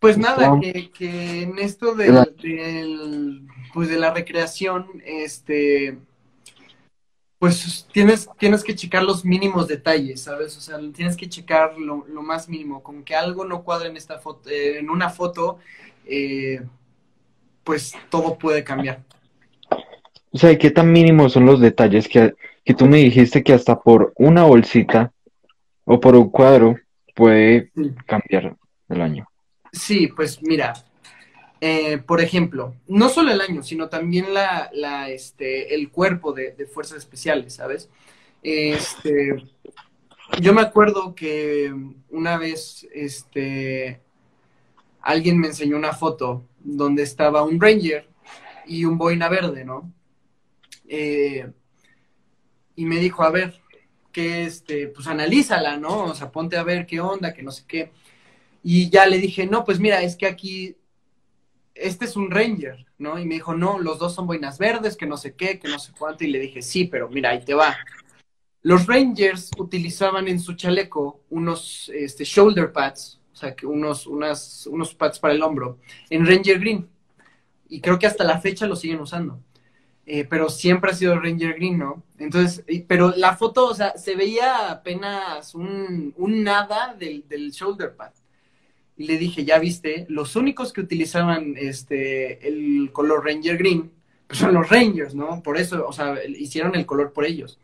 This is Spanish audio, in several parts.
Pues nada, que, que en esto del, del, pues de la recreación, este, pues tienes, tienes que checar los mínimos detalles, ¿sabes? O sea, tienes que checar lo, lo más mínimo, con que algo no cuadre en esta foto, eh, en una foto, eh, pues todo puede cambiar. O sea, ¿qué tan mínimos son los detalles que, que tú me dijiste que hasta por una bolsita o por un cuadro puede cambiar el año? Sí, pues mira, eh, por ejemplo, no solo el año, sino también la, la este, el cuerpo de, de, fuerzas especiales, ¿sabes? Este, yo me acuerdo que una vez, este, alguien me enseñó una foto donde estaba un Ranger y un boina verde, ¿no? Eh, y me dijo, a ver, que este, pues analízala, ¿no? O sea, ponte a ver qué onda, que no sé qué. Y ya le dije, no, pues mira, es que aquí, este es un Ranger, ¿no? Y me dijo, no, los dos son boinas verdes, que no sé qué, que no sé cuánto. Y le dije, sí, pero mira, ahí te va. Los Rangers utilizaban en su chaleco unos este, shoulder pads, o sea, que unos, unas, unos pads para el hombro, en Ranger Green. Y creo que hasta la fecha lo siguen usando. Eh, pero siempre ha sido Ranger Green, ¿no? Entonces, pero la foto, o sea, se veía apenas un, un nada del, del, shoulder pad. Y le dije, ya viste, los únicos que utilizaban este, el color Ranger Green pues son los Rangers, ¿no? Por eso, o sea, hicieron el color por ellos.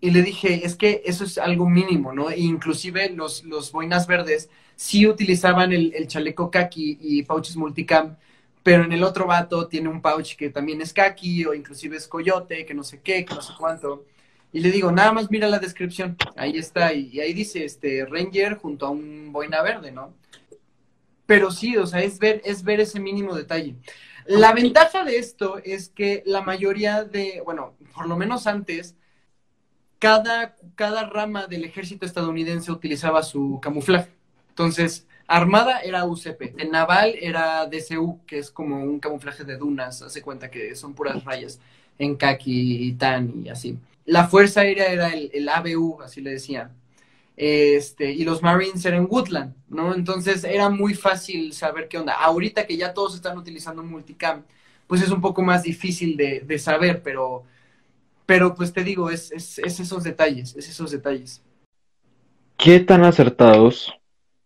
Y le dije, es que eso es algo mínimo, ¿no? E inclusive los, los boinas verdes sí utilizaban el, chaleco khaki y pouches multicam, pero en el otro vato tiene un pouch que también es kaki o inclusive es coyote, que no sé qué, que no sé cuánto. Y le digo, nada más mira la descripción, ahí está, y, ahí dice este Ranger junto a un boina verde, ¿no? Pero sí, o sea, es ver, es ver ese mínimo detalle. La ventaja de esto es que la mayoría de, bueno, por lo menos antes, cada, cada rama del ejército estadounidense utilizaba su camuflaje. Entonces, Armada era UCP, el naval era DCU, que es como un camuflaje de dunas, hace cuenta que son puras rayas en kaki y tan y así. La Fuerza Aérea era el, el ABU, así le decían. Este, y los Marines eran Woodland, ¿no? Entonces era muy fácil saber qué onda. Ahorita que ya todos están utilizando multicam, pues es un poco más difícil de, de saber, pero, pero pues te digo, es, es, es esos detalles, es esos detalles. ¿Qué tan acertados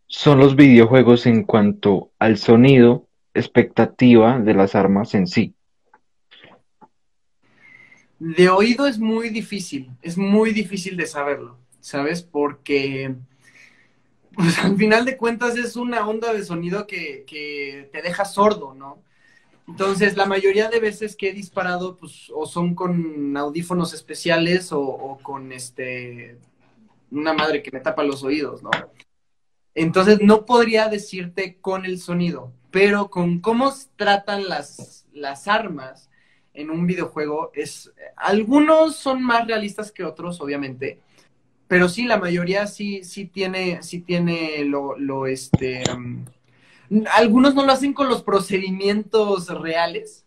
son los videojuegos en cuanto al sonido, expectativa de las armas en sí. De oído es muy difícil, es muy difícil de saberlo, ¿sabes? Porque pues, al final de cuentas es una onda de sonido que, te deja sordo, ¿no? Entonces, la mayoría de veces que he disparado, pues, o son con audífonos especiales o, o con este una madre que me tapa los oídos, ¿no? Entonces no podría decirte con el sonido, pero con cómo tratan las, las armas en un videojuego es algunos son más realistas que otros, obviamente, pero sí la mayoría sí sí tiene sí tiene lo, este um, algunos no lo hacen con los procedimientos reales,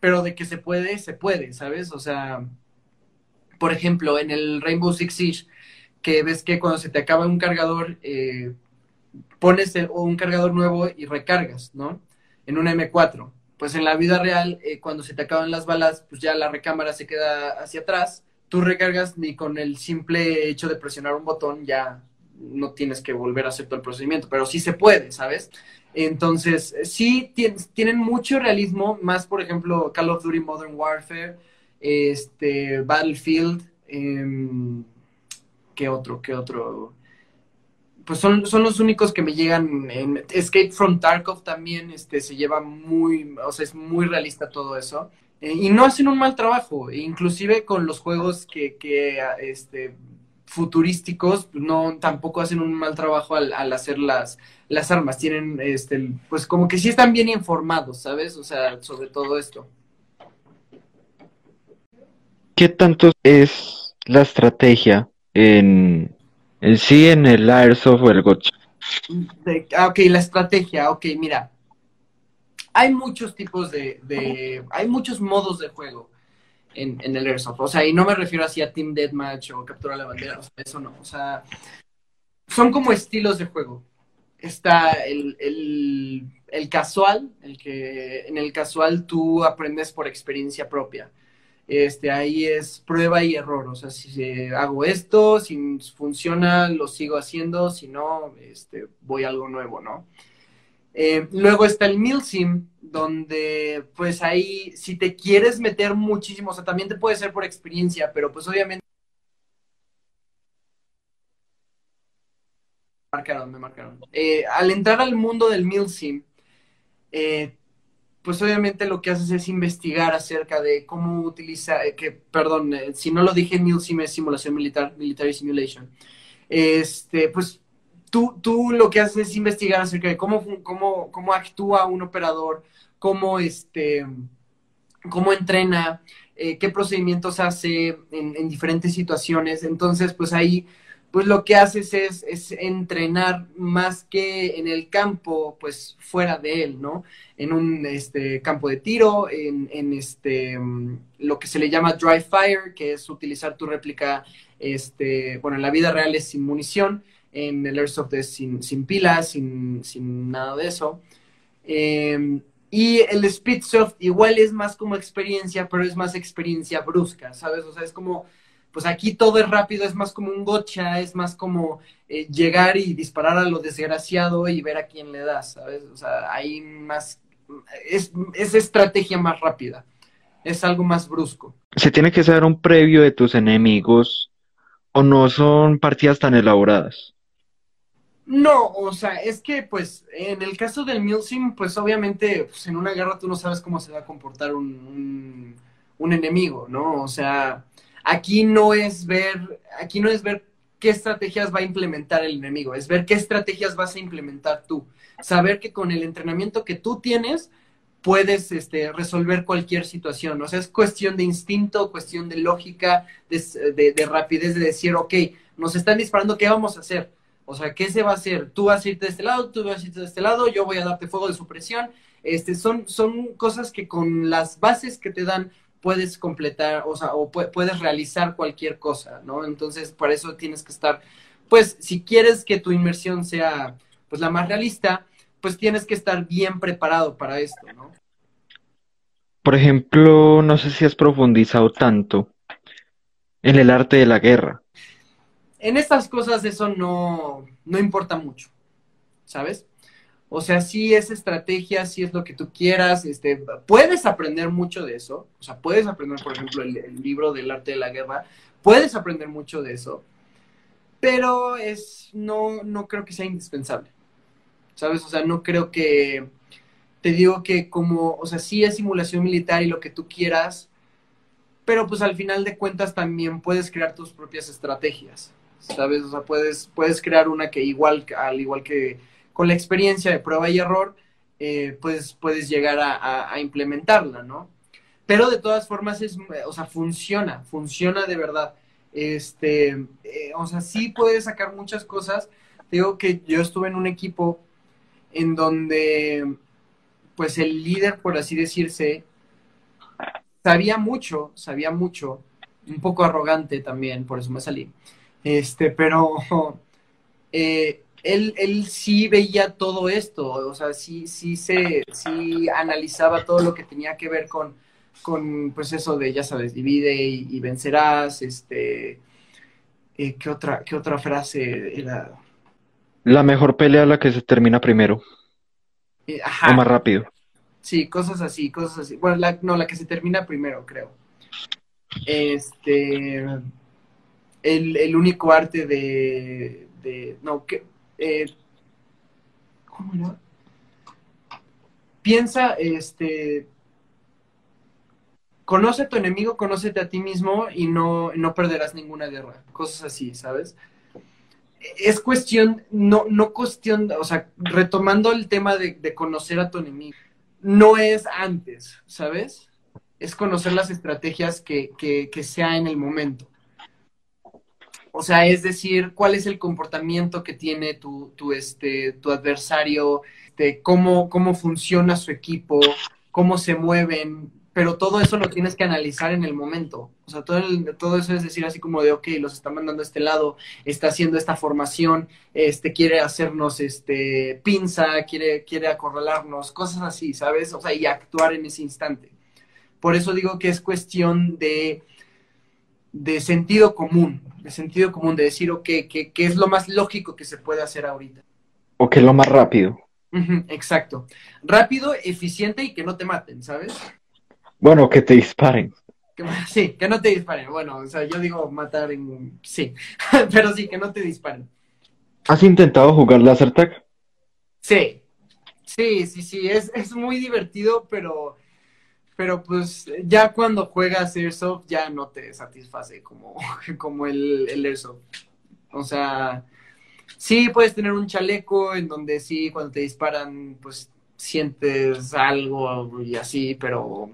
pero de que se puede se puede, ¿sabes? O sea, por ejemplo, en el Rainbow Six Siege que ves que cuando se te acaba un cargador eh, pones el, un cargador nuevo y recargas, ¿no? En un M4. Pues en la vida real, eh, cuando se te acaban las balas, pues ya la recámara se queda hacia atrás. Tú recargas ni con el simple hecho de presionar un botón ya no tienes que volver a hacer todo el procedimiento, pero sí se puede, ¿sabes? Entonces, sí tienen mucho realismo, más por ejemplo Call of Duty Modern Warfare, este, Battlefield, eh, ¿qué otro? ¿Qué otro? pues son, son los únicos que me llegan. En Escape from Tarkov también este, se lleva muy, o sea, es muy realista todo eso. Eh, y no hacen un mal trabajo, inclusive con los juegos que, que este, futurísticos, no, tampoco hacen un mal trabajo al, al, hacer las, las armas. Tienen, este, pues como que sí están bien informados, ¿sabes? O sea, sobre todo esto. ¿Qué tanto es la estrategia en en sí, en el Airsoft o el Gotcha. Ah, ok, la estrategia, ok, mira. Hay muchos tipos de, hay muchos modos de juego en, en, el Airsoft. O sea, y no me refiero así a Team Deathmatch o Captura la Bandera, o sea, eso no. O sea, son como estilos de juego. está el, el, casual, el que en el casual tú aprendes por experiencia propia. Este, ahí es prueba y error, o sea, si hago esto, si funciona, lo sigo haciendo, si no, este, voy a algo nuevo, ¿no? Eh, luego está el MILSIM, donde pues ahí, si te quieres meter muchísimo, o sea, también te puede ser por experiencia, pero pues obviamente marcaron, me marcaron. Eh, al entrar al mundo del MILSIM, eh, pues obviamente lo que haces es investigar acerca de cómo utiliza, que, perdón, si no lo dije, MILSIM es simulación militar, military simulation. Este, pues tú, tú lo que haces es investigar acerca de cómo, cómo, cómo actúa un operador, cómo, este, cómo entrena, qué procedimientos hace en, en diferentes situaciones. Entonces, pues ahí pues lo que haces es, entrenar más que en el campo, pues fuera de él, ¿no? En un este, campo de tiro, en, este, mm, lo que se le llama dry fire, que es utilizar tu réplica, este, bueno, en la vida real es sin munición, en el Airsoft es sin, sin pilas, sin, nada de eso. Em, y el Speedsoft igual es más como experiencia, pero es más experiencia brusca, ¿sabes? O sea, es como pues aquí todo es rápido, es más como un gocha, es más como eh, llegar y disparar a lo desgraciado y ver a quién le das, ¿sabes? O sea, hay más, es, es estrategia más rápida, es algo más brusco. ¿Se tiene que saber un previo de tus enemigos o no son partidas tan elaboradas? No, o sea, es que pues en el caso del Milsim, pues obviamente pues, en una guerra tú no sabes cómo se va a comportar un, un enemigo, ¿no? O sea, Aquí no es ver, aquí no es ver qué estrategias va a implementar el enemigo, es ver qué estrategias vas a implementar tú. Saber que con el entrenamiento que tú tienes puedes este, resolver cualquier situación. O sea, es cuestión de instinto, cuestión de lógica, de, de, rapidez, de decir, ok, nos están disparando, ¿qué vamos a hacer? O sea, ¿qué se va a hacer? Tú vas a irte de este lado, tú vas a irte de este lado, yo voy a darte fuego de supresión. Este, son, son cosas que con las bases que te dan puedes completar, o sea, o puedes realizar cualquier cosa, ¿no? Entonces, por eso tienes que estar, pues, si quieres que tu inmersión sea, pues, la más realista, pues tienes que estar bien preparado para esto, ¿no? Por ejemplo, no sé si has profundizado tanto en el arte de la guerra. En estas cosas eso no, no importa mucho, ¿sabes? O sea, sí es estrategia, sí es lo que tú quieras, este, puedes aprender mucho de eso, o sea, puedes aprender, por ejemplo, el, libro del arte de la guerra, puedes aprender mucho de eso, pero es, no, no creo que sea indispensable, ¿sabes? O sea, no creo que, te digo que como, o sea, sí es simulación militar y lo que tú quieras, pero pues al final de cuentas también puedes crear tus propias estrategias, ¿sabes? O sea, puedes, puedes crear una que igual, al igual que con la experiencia de prueba y error, eh, pues puedes llegar a, implementarla, ¿no? Pero de todas formas, es, o sea, funciona, funciona de verdad. Este, eh, o sea, sí puedes sacar muchas cosas. Digo que yo estuve en un equipo en donde, pues el líder, por así decirse, sabía mucho, sabía mucho, un poco arrogante también, por eso me salí. Este, pero eh, él, él sí veía todo esto, o sea, sí, sí se, sí analizaba todo lo que tenía que ver con, con pues eso de, ya sabes, divide y, vencerás, este, eh, ¿qué, otra, ¿qué otra frase era? La mejor pelea la que se termina primero. Eh, o más rápido. Sí, cosas así, cosas así. Bueno, la, no, la que se termina primero, creo. Este, el, el único arte de, de no, que, eh, ¿cómo era? Piensa, este, conoce a tu enemigo, conócete a ti mismo y no, no perderás ninguna guerra. Cosas así, ¿sabes? Es cuestión, no, no cuestión, o sea, retomando el tema de, conocer a tu enemigo, no es antes, ¿sabes? Es conocer las estrategias que, que, que sea en el momento. O sea, es decir, cuál es el comportamiento que tiene tu, tu, este, tu adversario, de cómo, cómo funciona su equipo, cómo se mueven, pero todo eso lo tienes que analizar en el momento. O sea, todo, el, todo eso es decir así como de, ok, los está mandando a este lado, está haciendo esta formación, este, quiere hacernos este, pinza, quiere, quiere acorralarnos, cosas así, ¿sabes? O sea, y actuar en ese instante. Por eso digo que es cuestión de, de sentido común, de sentido común, de decir, ok, ¿qué, qué es lo más lógico que se puede hacer ahorita? O que es lo más rápido. exacto. Rápido, eficiente y que no te maten, ¿sabes? Bueno, que te disparen. sí, que no te disparen. Bueno, o sea, yo digo matar en... Sí, pero sí, que no te disparen. ¿Has intentado jugar Laser Tag? Sí, sí, sí, sí, es, es muy divertido, pero, pero pues ya cuando juegas Airsoft ya no te satisface como, como el, el Airsoft. O sea, sí puedes tener un chaleco en donde sí, cuando te disparan, pues sientes algo y así, pero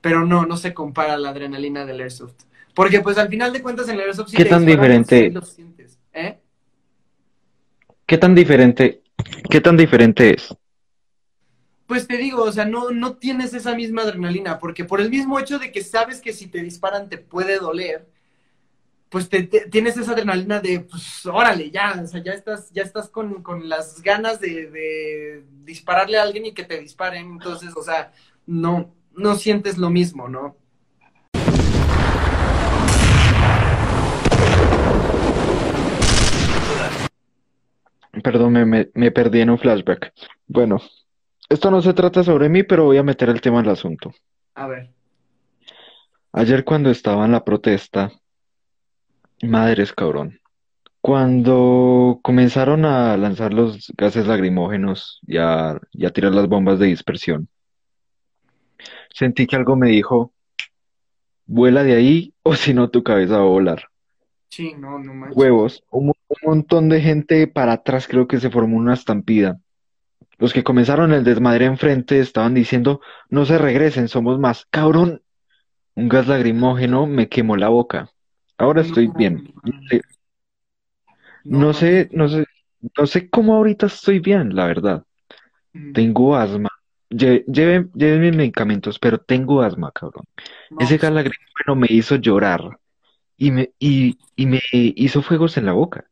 pero no, no se compara la adrenalina del Airsoft. Porque pues al final de cuentas en el Airsoft sí ¿Qué tan diferente? ¿Eh? ¿Qué tan diferente? ¿Qué tan diferente es? Pues te digo, o sea, no, no tienes esa misma adrenalina, porque por el mismo hecho de que sabes que si te disparan te puede doler, pues te, tienes esa adrenalina de, pues, órale, ya, o sea, ya estás, ya estás con, las ganas de, de dispararle a alguien y que te disparen, entonces, o sea, no, no sientes lo mismo, ¿no? Perdón, me, me, perdí en un flashback. Bueno, esto no se trata sobre mí, pero voy a meter el tema al asunto. A ver. Ayer cuando estaba en la protesta, madres cabrón, cuando comenzaron a lanzar los gases lacrimógenos y a tirar las bombas de dispersión, sentí que algo me dijo, vuela de ahí o si no tu cabeza va a volar. Sí, no, no más. Huevos, un, montón de gente para atrás creo que se formó una estampida. Los que comenzaron el desmadre enfrente estaban diciendo, no se regresen, somos más. Cabrón, un gas lagrimógeno me quemó la boca. Ahora estoy bien. No sé, no sé, no sé cómo ahorita estoy bien, la verdad. Mm. Tengo asma, Lleve, mis medicamentos, pero tengo asma, cabrón. Ese gas lacrimógeno me hizo llorar y me, y, y me hizo fuegos en la boca.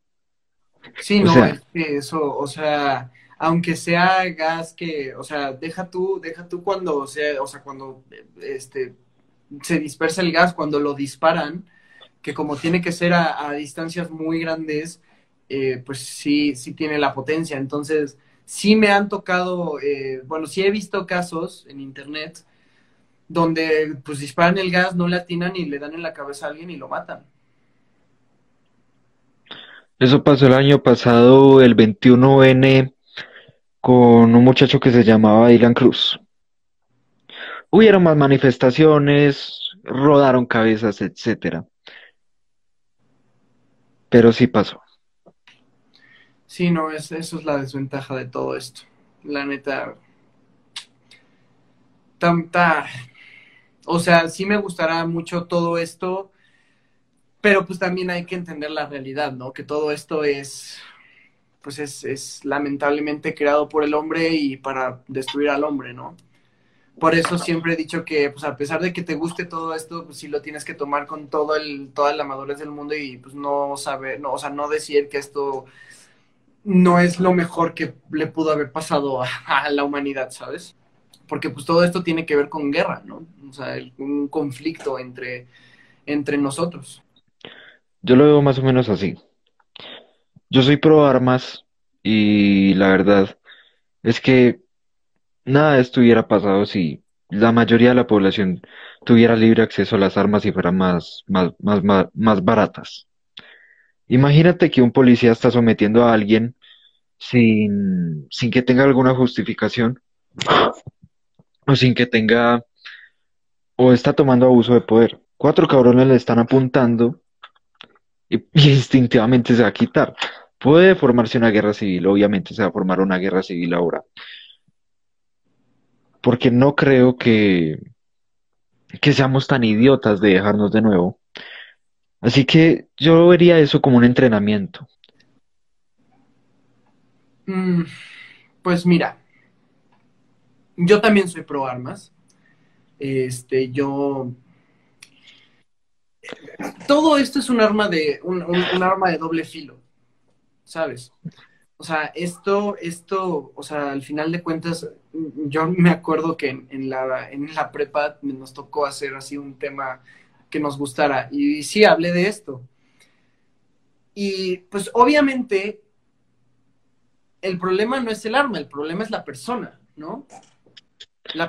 Sí, no, es que eso, o sea, aunque sea gas que, o sea, deja tú, deja tú cuando sea, o sea, cuando este se dispersa el gas, cuando lo disparan, que como tiene que ser a, distancias muy grandes, eh, pues sí, sí tiene la potencia. Entonces, sí me han tocado, eh, bueno, sí he visto casos en internet donde pues disparan el gas, no le atinan y le dan en la cabeza a alguien y lo matan. Eso pasó el año pasado, el 21N, con un muchacho que se llamaba Dylan Cruz. Hubieron más manifestaciones, rodaron cabezas, etcétera. Pero sí pasó. Sí, no, es, eso es la desventaja de todo esto. La neta. Tanta. O sea, sí me gustará mucho todo esto, pero pues también hay que entender la realidad, ¿no? Que todo esto es, pues es, es lamentablemente creado por el hombre y para destruir al hombre, ¿no? Por eso siempre he dicho que, pues a pesar de que te guste todo esto, pues sí lo tienes que tomar con todo el, toda la madurez del mundo y pues no saber, no, o sea, no decir que esto no es lo mejor que le pudo haber pasado a, la humanidad, ¿sabes? Porque pues todo esto tiene que ver con guerra, ¿no? O sea, un conflicto entre, entre nosotros. Yo lo veo más o menos así. Yo soy pro armas y la verdad es que nada hubiera pasado si la mayoría de la población tuviera libre acceso a las armas y fueran más, más, más, más baratas. Imagínate que un policía está sometiendo a alguien sin, sin que tenga alguna justificación o sin que tenga o está tomando abuso de poder. Cuatro cabrones le están apuntando y, instintivamente se va a quitar. Puede formarse una guerra civil, obviamente se va a formar una guerra civil ahora. Porque no creo que, que seamos tan idiotas de dejarnos de nuevo Así que yo vería eso como un entrenamiento. Mm, pues mira, yo también soy pro armas, Este, yo... Todo esto es un arma de, un, un arma de doble filo, ¿sabes? O sea, esto, esto, o sea, al final de cuentas, yo me acuerdo que en, la, en la prepa nos tocó hacer así un tema que nos gustara. Y, sí, hablé de esto. Y pues obviamente el problema no es el arma, el problema es la persona, ¿no?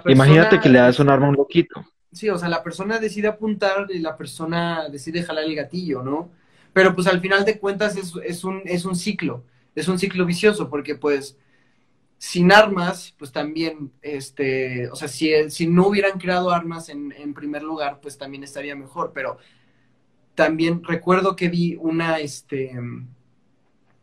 Imagínate que le das un arma a un loquito. Sí, o sea, la persona decide apuntar y la persona decide jalar el gatillo, ¿no? Pero pues al final de cuentas es, es, un, es un ciclo es un ciclo vicioso porque pues sin armas, pues también, este, o sea, si, si no hubieran creado armas en, primer lugar, pues también estaría mejor, pero también recuerdo que vi una, este,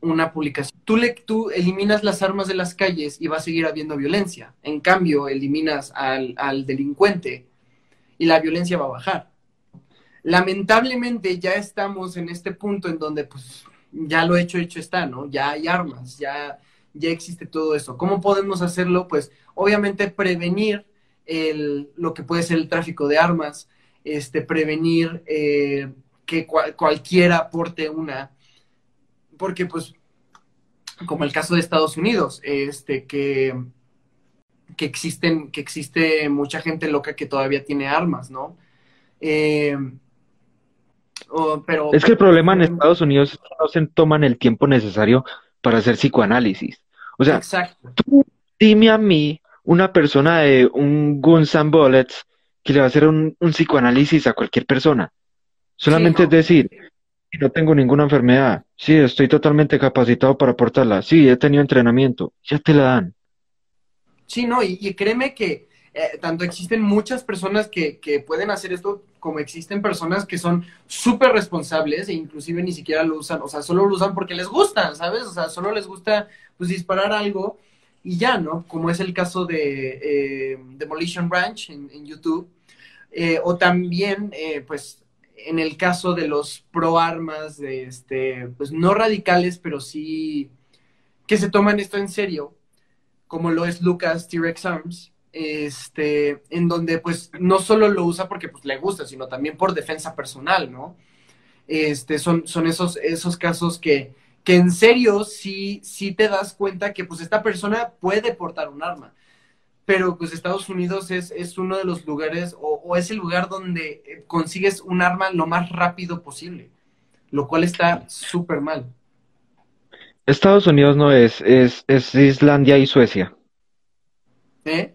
una publicación. Tú, le, tú eliminas las armas de las calles y va a seguir habiendo violencia. En cambio, eliminas al, al delincuente y la violencia va a bajar. Lamentablemente ya estamos en este punto en donde, pues, ya lo hecho, hecho está, ¿no? Ya hay armas, ya, ya existe todo eso. ¿Cómo podemos hacerlo? Pues obviamente prevenir lo que puede ser el tráfico de armas, este, prevenir eh, que cualquiera porte una, porque pues, como el caso de Estados Unidos, este, que, que existen, que existe mucha gente loca que todavía tiene armas, ¿no? Eh, pero, es que el problema en Estados Unidos es que no se toman el tiempo necesario para hacer psicoanálisis. O sea, tú dime a mí, una persona de un Guns and Bullets, que le va a hacer un, psicoanálisis a cualquier persona. Solamente es decir, no tengo ninguna enfermedad, sí, estoy totalmente capacitado para aportarla, sí, he tenido entrenamiento, ya te la dan. Sí, no, y, y créeme que eh, tanto existen muchas personas que, pueden hacer esto como existen personas que son súper responsables e inclusive ni siquiera lo usan, o sea, solo lo usan porque les gusta, ¿sabes? O sea, solo les gusta pues disparar algo y ya, ¿no? Como es el caso de eh, Demolition Ranch en, YouTube, eh, o también, pues, en el caso de los pro armas, de este, pues no radicales, pero sí que se toman esto en serio, como lo es Lucas T-Rex Arms, este, en donde pues no solo lo usa porque pues le gusta, sino también por defensa personal, ¿no? Este, son, son esos, esos casos que, que en serio sí, sí te das cuenta que pues esta persona puede portar un arma. Pero pues Estados Unidos es, es uno de los lugares o, o, es el lugar donde eh, consigues un arma lo más rápido posible, lo cual está súper mal. Estados Unidos no es, es, es Islandia y Suecia. ¿Eh?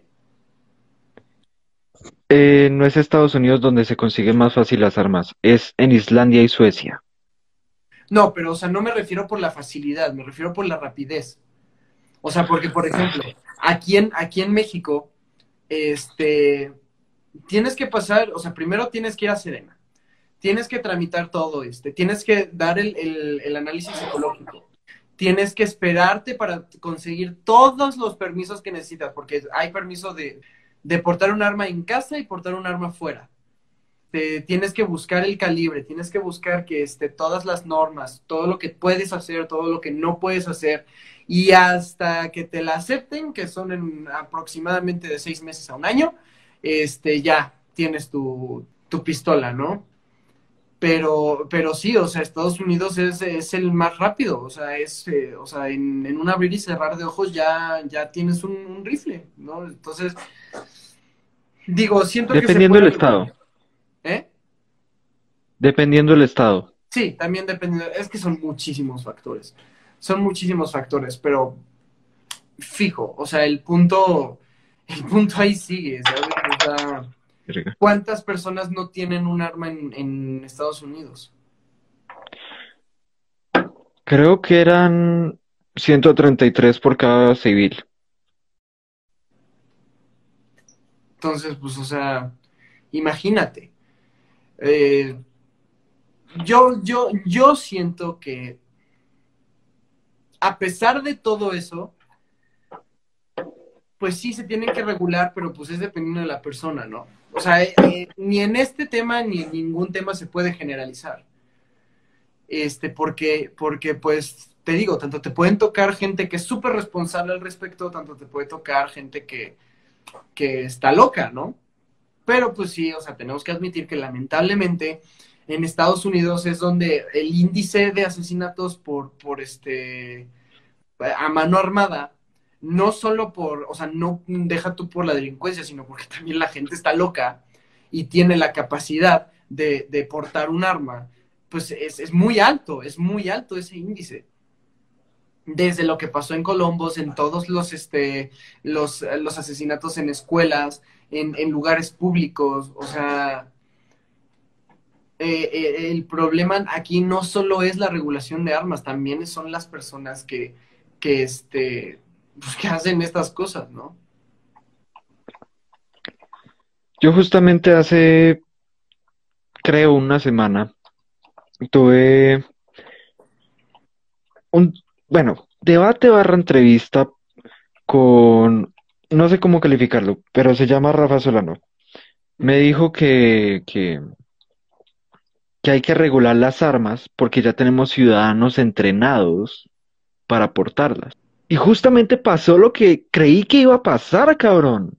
Eh, no es Estados Unidos donde se consiguen más fácil las armas, es en Islandia y Suecia. No, pero o sea, no me refiero por la facilidad, me refiero por la rapidez. O sea, porque, por ejemplo, aquí en, aquí en México, este, tienes que pasar, o sea, primero tienes que ir a Serena, tienes que tramitar todo este, tienes que dar el, el análisis psicológico, tienes que esperarte para conseguir todos los permisos que necesitas, porque hay permiso de, de portar un arma en casa y portar un arma fuera. Te, tienes que buscar el calibre, tienes que buscar que esté todas las normas, todo lo que puedes hacer, todo lo que no puedes hacer, y hasta que te la acepten, que son en aproximadamente de seis meses a un año, este, ya tienes tu, tu pistola, ¿no? Pero, pero sí, o sea, Estados Unidos es, es el más rápido, o sea, es, eh, o sea, en, en, un abrir y cerrar de ojos ya, ya tienes un, un rifle, ¿no? Entonces, Digo, siento Dependiendo que. Dependiendo del estado. ¿Eh? Dependiendo del estado. Sí, también dependiendo. Es que son muchísimos factores. Son muchísimos factores, pero fijo, o sea, el punto, el punto ahí sigue, ¿cuántas personas no tienen un arma en, en Estados Unidos? Creo que eran 133 por cada civil. Entonces, pues, o sea, imagínate. Eh, yo, yo, yo siento que a pesar de todo eso, pues sí se tienen que regular, pero pues es dependiendo de la persona, ¿no? O sea, eh, eh, ni en este tema ni en ningún tema se puede generalizar. Este, porque, porque pues, te digo, tanto te pueden tocar gente que es súper responsable al respecto, tanto te puede tocar gente que, que está loca, ¿no? Pero pues sí, o sea, tenemos que admitir que lamentablemente en Estados Unidos es donde el índice de asesinatos por, por este, a mano armada, no solo por, o sea, no deja tú por la delincuencia, sino porque también la gente está loca y tiene la capacidad de, de portar un arma, pues es, es muy alto, es muy alto ese índice. Desde lo que pasó en Colombos, en todos los, este, los, los asesinatos en escuelas, en, en lugares públicos, o sea, eh, eh, el problema aquí no solo es la regulación de armas, también son las personas que, que, este, pues, que hacen estas cosas, ¿no? Yo justamente hace, creo, una semana, tuve un, bueno, debate barra entrevista con, no sé cómo calificarlo, pero se llama Rafa Solano. Me dijo que, que, que hay que regular las armas porque ya tenemos ciudadanos entrenados para portarlas. Y justamente pasó lo que creí que iba a pasar, cabrón.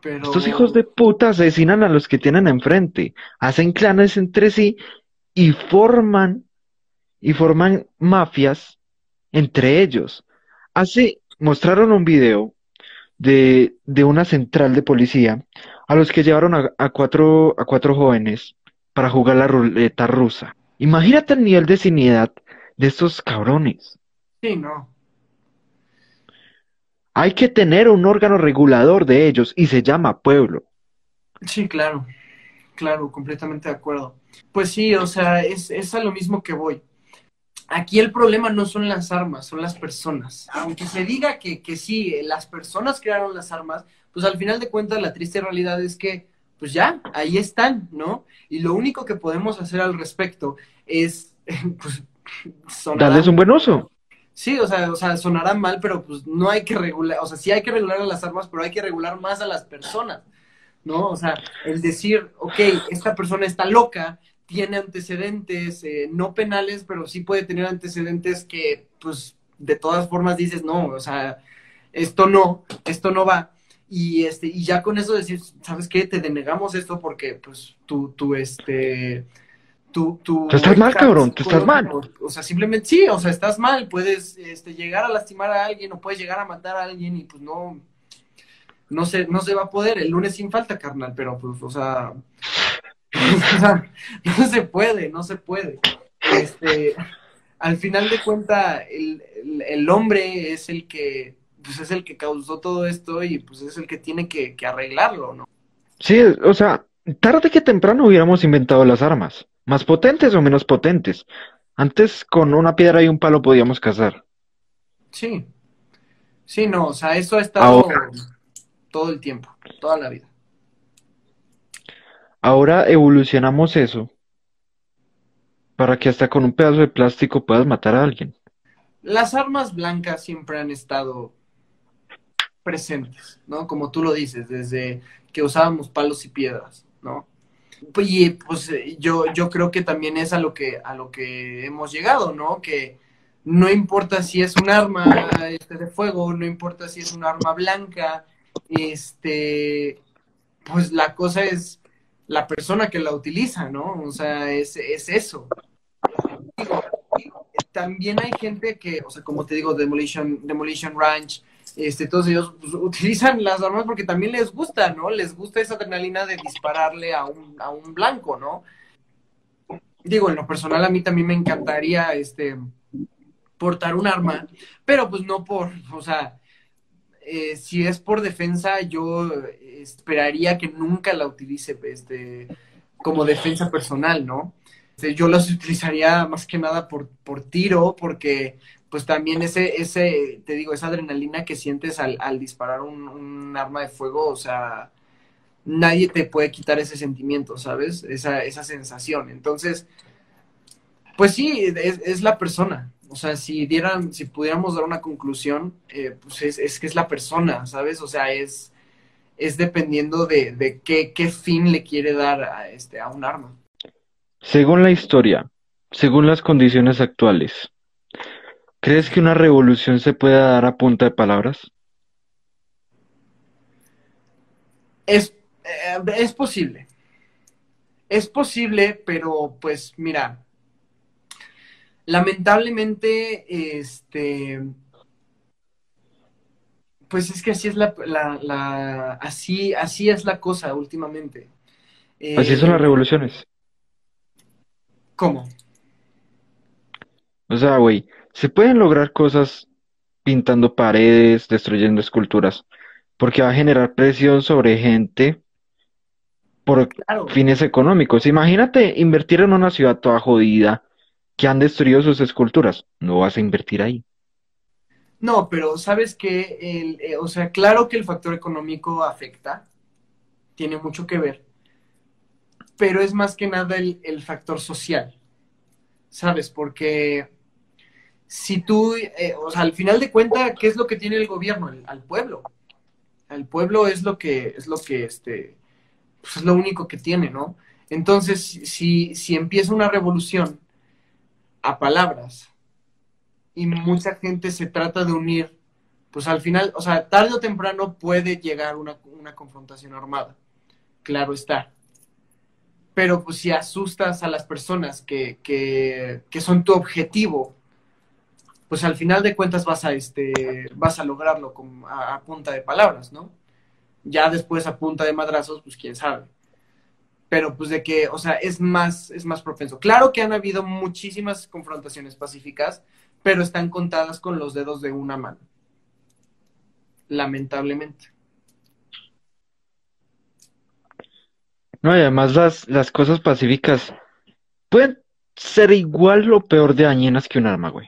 Pero... Estos hijos de puta asesinan a los que tienen enfrente, hacen clanes entre sí y forman y forman mafias entre ellos. Hace, mostraron un video de, de una central de policía a los que llevaron a, a cuatro, a cuatro jóvenes para jugar la ruleta rusa. Imagínate el nivel de cineidad de estos cabrones. Sí, no. Hay que tener un órgano regulador de ellos y se llama pueblo. Sí, claro, claro, completamente de acuerdo. Pues sí, o sea, es, es a lo mismo que voy. Aquí el problema no son las armas, son las personas. Aunque se diga que, que sí, las personas crearon las armas, pues al final de cuentas la triste realidad es que, pues ya, ahí están, ¿no? Y lo único que podemos hacer al respecto es, pues, sonará- Darles un buen uso. Sí, o sea, o sea, sonará mal, pero pues no hay que regular, o sea, sí hay que regular a las armas, pero hay que regular más a las personas, ¿no? O sea, el decir, ok, esta persona está loca, tiene antecedentes, eh, no penales, pero sí puede tener antecedentes que, pues, de todas formas dices, no, o sea, esto no, esto no va. Y, este, y ya con eso decir, ¿sabes qué? Te denegamos esto porque, pues, tú, tú, este, tú, tú... Tú estás mal, cabrón, tú estás mal. O sea, simplemente sí, o sea, estás mal, puedes, este, llegar a lastimar a alguien o puedes llegar a matar a alguien y, pues, no, no se, no se va a poder. El lunes sin falta, carnal, pero, pues, o sea, o sea, no se puede, no se puede. Este, al final de cuenta, el, el, el hombre es el que, pues es el que causó todo esto y pues es el que tiene que, que arreglarlo, ¿no? Sí, o sea, tarde que temprano hubiéramos inventado las armas, más potentes o menos potentes. Antes con una piedra y un palo podíamos cazar. Sí. Sí, no, o sea, eso ha estado Ahora. todo el tiempo, toda la vida. Ahora evolucionamos eso para que hasta con un pedazo de plástico puedas matar a alguien. Las armas blancas siempre han estado presentes, ¿no? Como tú lo dices, desde que usábamos palos y piedras, ¿no? Y pues eh, yo, yo creo que también es a lo que, a lo que hemos llegado, ¿no? Que no importa si es un arma este, de fuego, no importa si es un arma blanca, este, pues la cosa es la persona que la utiliza, ¿no? O sea, es, es eso. También hay gente que, o sea, como te digo, Demolition, Demolition Ranch, este, todos ellos pues, utilizan las armas porque también les gusta, ¿no? Les gusta esa adrenalina de dispararle a un, a un blanco, ¿no? Digo, en lo personal a mí también me encantaría, este, portar un arma, pero pues no por, o sea, eh, si es por defensa, yo esperaría que nunca la utilice, este, como defensa personal, ¿no? Este, yo las utilizaría más que nada por, por tiro, porque pues también ese, ese, te digo, esa adrenalina que sientes al, disparar un, arma de fuego, o sea, nadie te puede quitar ese sentimiento, ¿sabes? Esa, esa sensación. Entonces, pues sí, es, es, la persona. O sea, si dieran, si pudiéramos dar una conclusión, eh, pues es, es, que es la persona, ¿sabes? O sea, es, es dependiendo de, de qué, qué fin le quiere dar a, este, a un arma. Según la historia, según las condiciones actuales, ¿crees que una revolución se pueda dar a punta de palabras? Es, eh, es posible. Es posible, pero pues mira, lamentablemente, este, pues es que así es la, la, así, así es la cosa últimamente. así son las eh, revoluciones. ¿Cómo? O sea, güey, se pueden lograr cosas pintando paredes, destruyendo esculturas, porque va a generar presión sobre gente por fines económicos. Imagínate invertir en una ciudad toda jodida que han destruido sus esculturas. No vas a invertir ahí. No, pero sabes que, el, eh, o sea, claro que el factor económico afecta, tiene mucho que ver, pero es más que nada el, el factor social, ¿sabes? Porque si tú, eh, o sea, al final de cuentas, ¿qué es lo que tiene el gobierno? al pueblo. El pueblo es lo que, es lo que, este, pues es lo único que tiene, ¿no? Entonces, si, si empieza una revolución a palabras y mucha gente se trata de unir, pues al final, o sea, tarde o temprano puede llegar una, una confrontación armada. Claro está. Pero pues si asustas a las personas que, que, que son tu objetivo pues al final de cuentas vas a, este, vas a lograrlo con, a, punta de palabras, ¿no? Ya después a punta de madrazos, pues quién sabe. Pero pues de que, o sea, es más, es más propenso. Claro que han habido muchísimas confrontaciones pacíficas, pero están contadas con los dedos de una mano. Lamentablemente. No, y además las, las cosas pacíficas pueden ser igual o peor de dañinas que un arma, güey.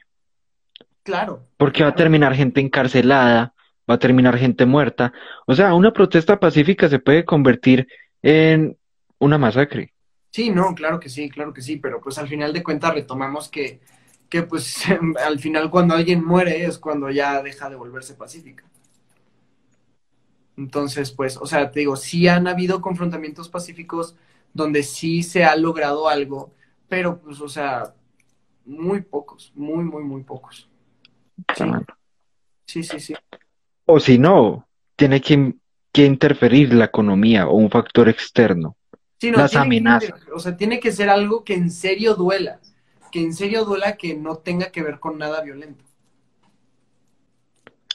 Claro. Porque va a terminar gente encarcelada, va a terminar gente muerta. O sea, una protesta pacífica se puede convertir en una masacre. Sí, no, claro que sí, claro que sí, pero pues al final de cuentas retomamos que, que pues al final cuando alguien muere es cuando ya deja de volverse pacífica. Entonces, pues, o sea, te digo, sí han habido confrontamientos pacíficos donde sí se ha logrado algo, pero pues, o sea, muy pocos, muy, muy, muy pocos. Sí, sí, sí. O si no, tiene que, que, interferir la economía o un factor externo. Sí, las amenazas. o sea, tiene que ser algo que en serio duela. Que en serio duela que no tenga que ver con nada violento.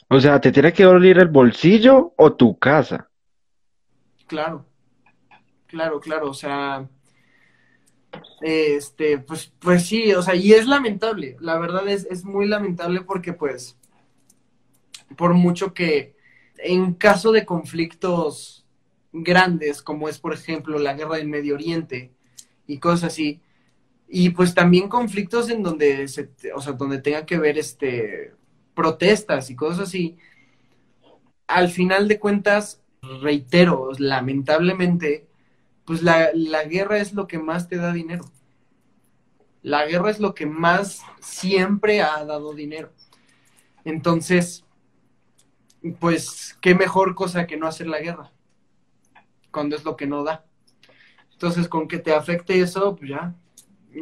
O sea, ¿te tiene que doler el bolsillo o tu casa? Claro, claro, claro. O sea, este, pues, pues sí, o sea, y es lamentable, la verdad es, es muy lamentable porque pues, por mucho que en caso de conflictos grandes, como es por ejemplo la guerra del Medio Oriente y cosas así, y pues también conflictos en donde se, o sea, donde tenga que ver este protestas y cosas así, al final de cuentas, reitero, lamentablemente, pues la, guerra es lo que más te da dinero. La guerra es lo que más siempre ha dado dinero. Entonces, pues, qué mejor cosa que no hacer la guerra, cuando es lo que no da. Entonces, con que te afecte eso, pues ya,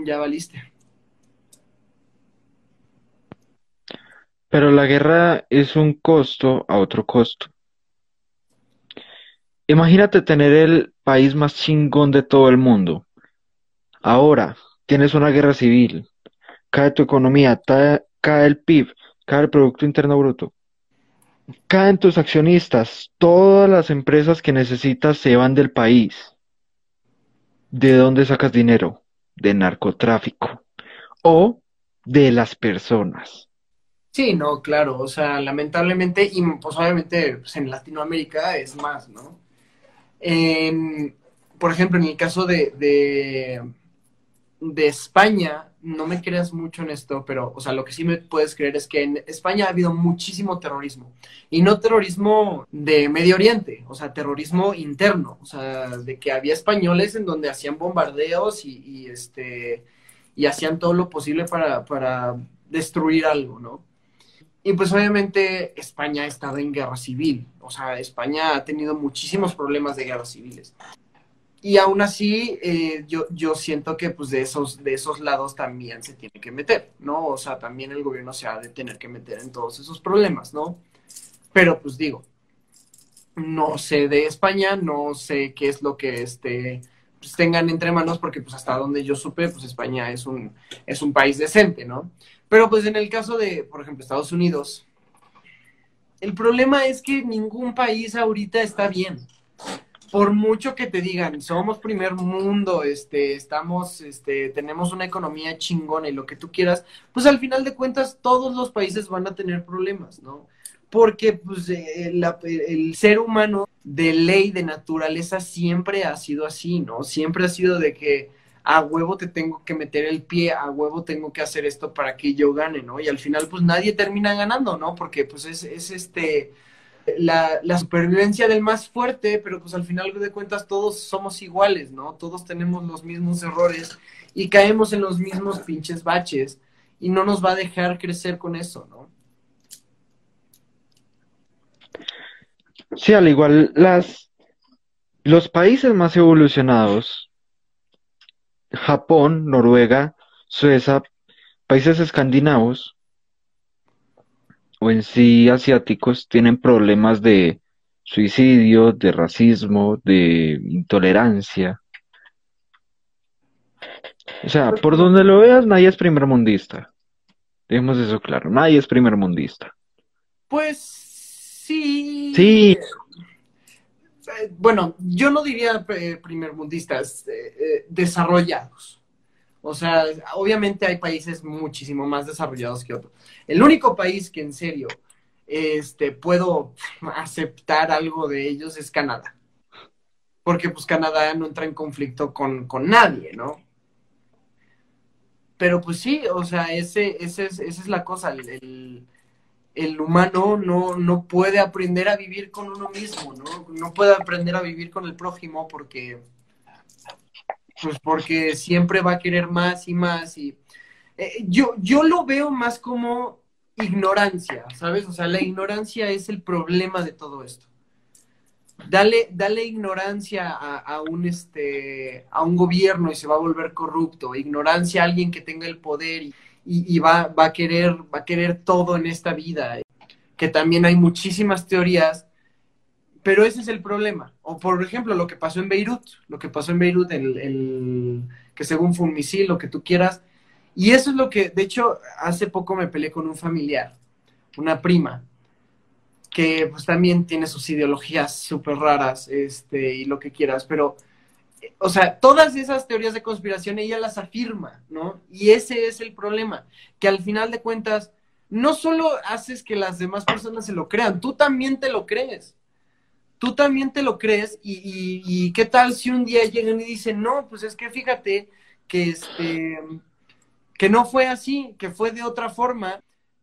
ya valiste. Pero la guerra es un costo a otro costo. Imagínate tener el país más chingón de todo el mundo. Ahora, tienes una guerra civil, cae tu economía, cae, el PIB, cae el Producto Interno Bruto, caen tus accionistas, todas las empresas que necesitas se van del país. ¿De dónde sacas dinero? De narcotráfico o de las personas. Sí, no, claro, o sea, lamentablemente, y pues obviamente pues, en Latinoamérica es más, ¿no? Por ejemplo, en el caso de, de, España, no me creas mucho en esto, pero, o sea, lo que sí me puedes creer es que en España ha habido muchísimo terrorismo. Y no terrorismo de Medio Oriente, o sea, terrorismo interno. O sea, de que había españoles en donde hacían bombardeos y, este, y hacían todo lo posible para, para destruir algo, ¿no? Y pues obviamente España ha estado en guerra civil, o sea, España ha tenido muchísimos problemas de guerras civiles. Y aún así, eh, yo, yo siento que pues de esos, de esos lados también se tiene que meter, ¿no? O sea, también el gobierno se ha de tener que meter en todos esos problemas, ¿no? Pero pues digo, no sé de España, no sé qué es lo que este, pues, tengan entre manos, porque pues hasta donde yo supe, pues España es un, es un país decente, ¿no? Pero pues en el caso de, por ejemplo, Estados Unidos, el problema es que ningún país ahorita está bien. Por mucho que te digan, somos primer mundo, este, estamos, este, tenemos una economía chingona y lo que tú quieras, pues al final de cuentas todos los países van a tener problemas, ¿no? Porque pues, eh, el ser humano de ley, de naturaleza, siempre ha sido así, ¿no? Siempre ha sido de que a huevo te tengo que meter el pie, a huevo tengo que hacer esto para que yo gane, ¿no? Y al final pues nadie termina ganando, ¿no? Porque pues es, es este... La, la, supervivencia del más fuerte, pero pues al final de cuentas todos somos iguales, ¿no? Todos tenemos los mismos errores y caemos en los mismos pinches baches y no nos va a dejar crecer con eso, ¿no? Sí, al igual las los países más evolucionados, Japón, Noruega, Suecia, países escandinavos o en sí asiáticos tienen problemas de suicidio, de racismo, de intolerancia. O sea, por donde lo veas, nadie es primermundista. Dejemos eso claro, nadie es primermundista. Pues Sí. Sí. Eh, bueno, yo no diría eh, primermundistas, eh, desarrollados. O sea, obviamente hay países muchísimo más desarrollados que otros. El único país que en serio este, puedo aceptar algo de ellos es Canadá. Porque pues Canadá no entra en conflicto con, nadie, ¿no? Pero pues sí, o sea, ese, ese esa es la cosa. el, el humano no, no puede aprender a vivir con uno mismo, ¿no? No puede aprender a vivir con el prójimo porque, pues porque siempre va a querer más y más. Y eh, yo, yo lo veo más como ignorancia, ¿sabes? O sea, la ignorancia es el problema de todo esto. Dale, dale ignorancia a, un este a un gobierno y se va a volver corrupto, ignorancia a alguien que tenga el poder y, y, va, va, a querer, va a querer todo en esta vida. Que también hay muchísimas teorías, pero ese es el problema. O por ejemplo, lo que pasó en Beirut, lo que pasó en Beirut, el, que según fue lo que tú quieras. Y eso es lo que, de hecho, hace poco me peleé con un familiar, una prima, que pues también tiene sus ideologías súper raras, este, y lo que quieras, pero o sea, todas esas teorías de conspiración ella las afirma, ¿no? Y ese es el problema, que al final de cuentas, no solo haces que las demás personas se lo crean, tú también te lo crees. Tú también te lo crees y, qué tal si un día llegan y dicen, no, pues es que fíjate que este que no fue así, que fue de otra forma.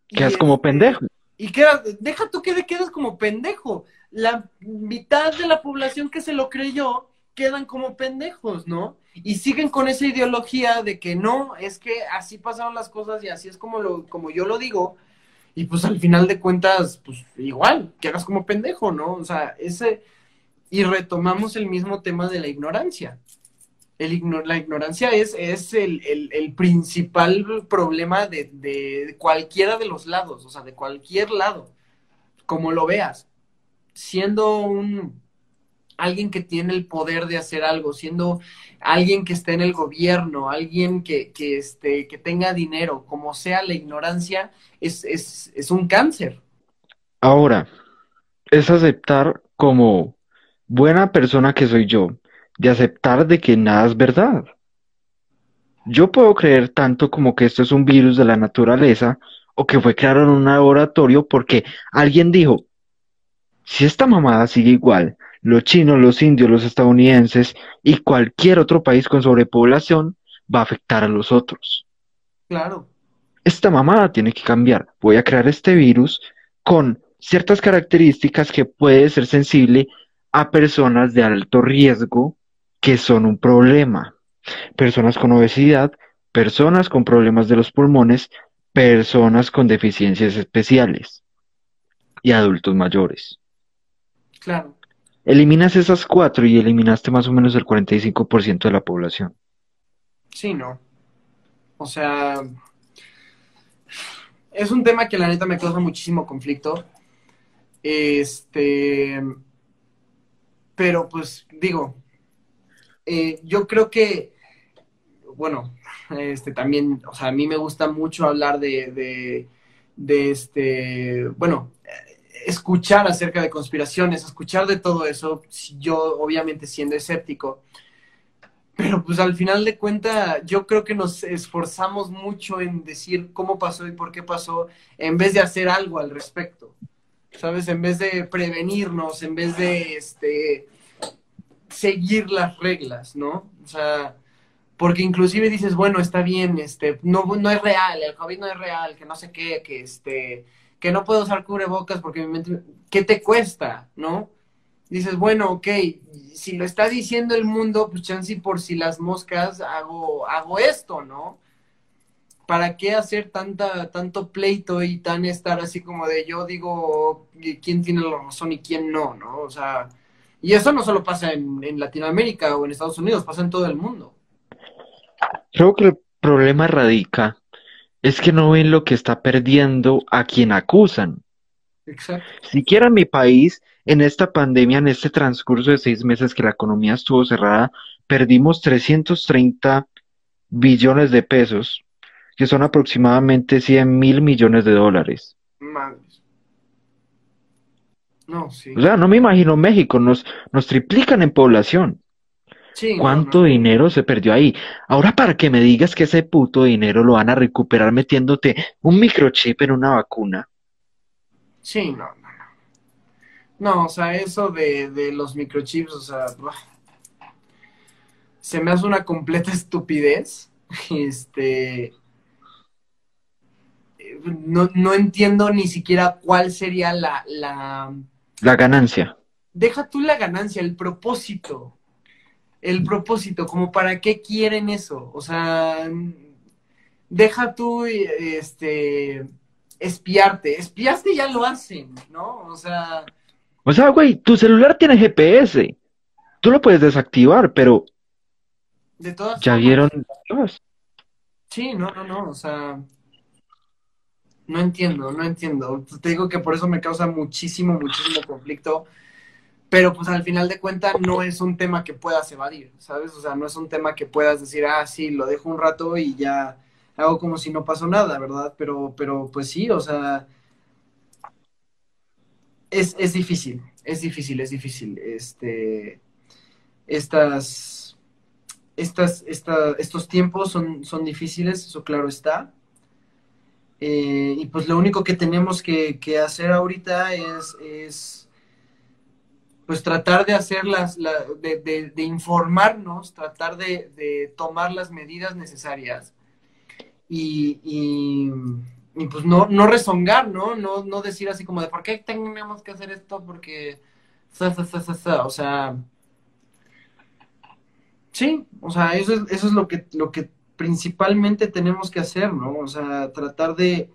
Quedas como pendejo. Y que deja tú que quedas como pendejo. La mitad de la población que se lo creyó quedan como pendejos, ¿no? Y siguen con esa ideología de que no, es que así pasaron las cosas y así es como, lo, como yo lo digo. Y pues al final de cuentas, pues igual, quedas como pendejo, ¿no? O sea, ese... Y retomamos el mismo tema de la ignorancia. El la ignorancia es, es el, el, principal problema de, de cualquiera de los lados, o sea, de cualquier lado, como lo veas. Siendo un alguien que tiene el poder de hacer algo, siendo alguien que esté en el gobierno, alguien que, este, que tenga dinero, como sea la ignorancia, es, es, es un cáncer. Ahora, es aceptar como buena persona que soy yo, de aceptar de que nada es verdad. Yo puedo creer tanto como que esto es un virus de la naturaleza o que fue creado en un laboratorio porque alguien dijo, si esta mamada sigue igual, los chinos, los indios, los estadounidenses y cualquier otro país con sobrepoblación va a afectar a los otros. Claro. Esta mamada tiene que cambiar. Voy a crear este virus con ciertas características que puede ser sensible a personas de alto riesgo que son un problema. Personas con obesidad, personas con problemas de los pulmones, personas con deficiencias especiales y adultos mayores. Claro. Eliminas esas cuatro y eliminaste más o menos el 45% de la población. Sí, no. O sea, es un tema que la neta me causa muchísimo conflicto. Este, pero pues digo, eh, yo creo que, bueno, este también, o sea, a mí me gusta mucho hablar de, de, este, bueno, escuchar acerca de conspiraciones, escuchar de todo eso, yo obviamente siendo escéptico, pero pues al final de cuentas yo creo que nos esforzamos mucho en decir cómo pasó y por qué pasó, en vez de hacer algo al respecto. ¿sabes? En vez de prevenirnos, en vez de este, seguir las reglas, ¿no? O sea, porque inclusive dices, bueno, está bien, este, no, no es real, el COVID no es real, que no sé qué, que este, que no puedo usar cubrebocas porque mi mente, ¿qué te cuesta, no? Dices, bueno, ok, si lo está diciendo el mundo, pues chance por si las moscas hago, hago esto, ¿no? ¿para qué hacer tanta, tanto pleito y tan estar así como de yo digo quién tiene la razón y quién no, ¿no? O sea, y eso no solo pasa en, Latinoamérica o en Estados Unidos, pasa en todo el mundo. Creo que el problema radica es que no ven lo que está perdiendo a quien acusan. Exacto. Siquiera en mi país, en esta pandemia, en este transcurso de seis meses que la economía estuvo cerrada, perdimos 330 billones de pesos que son aproximadamente 100 mil millones de dólares. Madres. No, sí. O sea, no me imagino México, nos, nos triplican en población. Sí, ¿Cuánto dinero se perdió ahí? Ahora para que me digas que ese puto dinero lo van a recuperar metiéndote un microchip en una vacuna. Sí, no, no, no. No, o sea, eso de, de los microchips, o sea, se me hace una completa estupidez. Este, no, no entiendo ni siquiera cuál sería la, la... La ganancia. Deja tú la ganancia, el propósito. El propósito, como para qué quieren eso. O sea, deja tú, este, espiarte. Espiaste ya lo hacen, ¿no? O sea... O sea, güey, tu celular tiene GPS. Tú lo puedes desactivar, pero... De todas Ya vieron... Sí, no, no, no, o sea... No entiendo, no entiendo. Te digo que por eso me causa muchísimo, muchísimo conflicto. Pero pues al final de cuentas no es un tema que puedas evadir, ¿sabes? O sea, no es un tema que puedas decir, ah, sí, lo dejo un rato y ya hago como si no pasó nada, ¿verdad? Pero, pero pues sí, o sea, es, es difícil, es difícil, es difícil. Este, estas, estas, esta, estos tiempos son, son difíciles, eso claro está. Eh, y pues lo único que tenemos que, hacer ahorita es, pues tratar de hacer las, de, informarnos, tratar de, tomar las medidas necesarias y, y, pues no, no rezongar, ¿no? ¿no? No decir así como de por qué tenemos que hacer esto porque, o sea, sí, o sea, eso es, eso es lo que, lo que principalmente tenemos que hacer, ¿no? O sea, tratar de,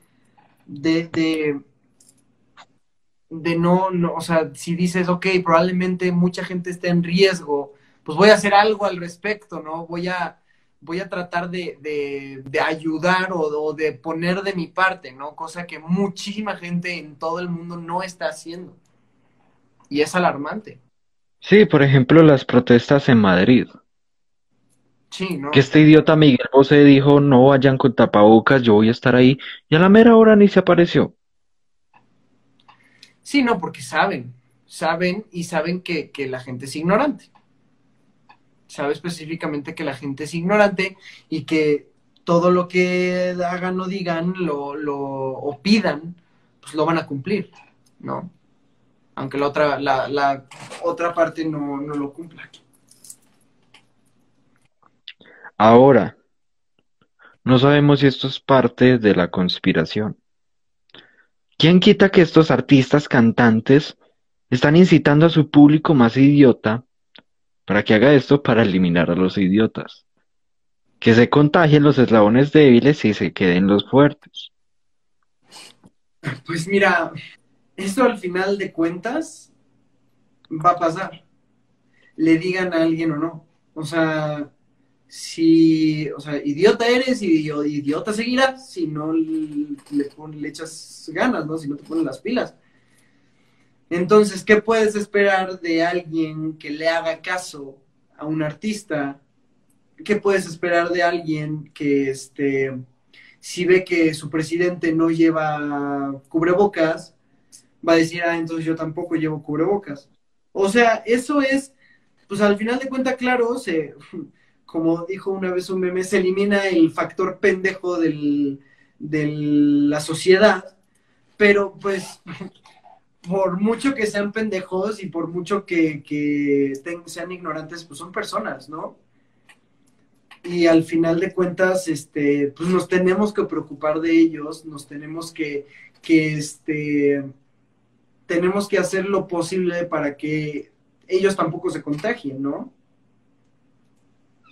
de, de, no, no, o sea, si dices, ok, probablemente mucha gente esté en riesgo, pues voy a hacer algo al respecto, ¿no? Voy a, voy a tratar de, de, de ayudar o, o, de poner de mi parte, ¿no? Cosa que muchísima gente en todo el mundo no está haciendo. Y es alarmante. Sí, por ejemplo, las protestas en Madrid. Que este idiota Miguel Bosé dijo, no vayan con tapabocas, yo voy a estar ahí, y a la mera hora ni se apareció. Sí, no, porque saben, saben y saben que, la gente es ignorante. Sabe específicamente que la gente es ignorante y que todo lo que hagan o digan lo, lo, o pidan, pues lo van a cumplir, ¿no? Aunque la otra, la, la otra parte no, no lo cumpla. Ahora, no sabemos si esto es parte de la conspiración. ¿Quién quita que estos artistas cantantes están incitando a su público más idiota para que haga esto para eliminar a los idiotas? Que se contagien los eslabones débiles y se queden los fuertes. Pues mira, esto al final de cuentas va a pasar. Le digan a alguien o no. O sea, si, o sea, idiota eres y idiota seguirás si no le, le, echas ganas, ¿no? Si no te pones las pilas. Entonces, ¿qué puedes esperar de alguien que le haga caso a un artista? ¿Qué puedes esperar de alguien que, este, si ve que su presidente no lleva cubrebocas, va a decir, ah, entonces yo tampoco llevo cubrebocas? O sea, eso es, pues al final de cuentas, claro, se, como dijo una vez un meme, se elimina el factor pendejo de la sociedad, pero pues por mucho que sean pendejos y por mucho que, sean ignorantes, pues son personas, ¿no? Y al final de cuentas, este, pues nos tenemos que preocupar de ellos, nos tenemos que, que este, tenemos que hacer lo posible para que ellos tampoco se contagien, ¿no?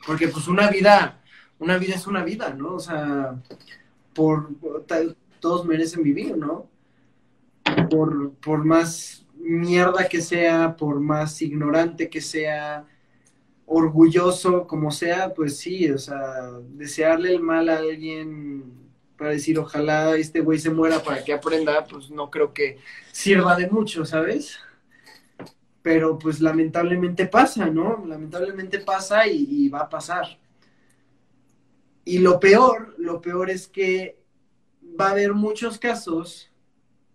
Porque pues una vida, una vida es una vida, ¿no? O sea, por, todos merecen vivir, ¿no? Por, por más mierda que sea, por más ignorante que sea, orgulloso como sea, pues sí, o sea, desearle el mal a alguien para decir ojalá este güey se muera para que aprenda, pues no creo que sirva de mucho, ¿sabes? Pero pues lamentablemente pasa, ¿no? Lamentablemente pasa y, va a pasar. Y lo peor, lo peor es que va a haber muchos casos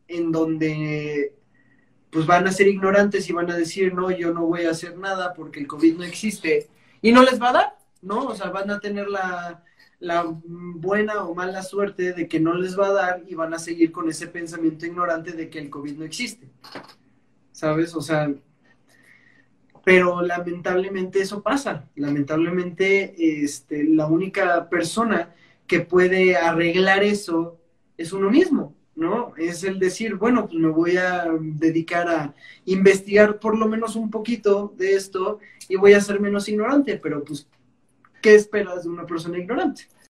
en donde pues van a ser ignorantes y van a decir, no, yo no voy a hacer nada porque el COVID no existe. Y no les va a dar, ¿no? O sea, van a tener la buena o mala suerte de que no les va a dar y van a seguir con ese pensamiento ignorante de que el COVID no existe. ¿Sabes? O sea, pero lamentablemente eso pasa. Lamentablemente, este, la única persona que puede arreglar eso es uno mismo, ¿no? Es el decir, bueno, pues me voy a dedicar a investigar por lo menos un poquito de esto y voy a ser menos ignorante, pero pues, ¿qué esperas de una persona ignorante?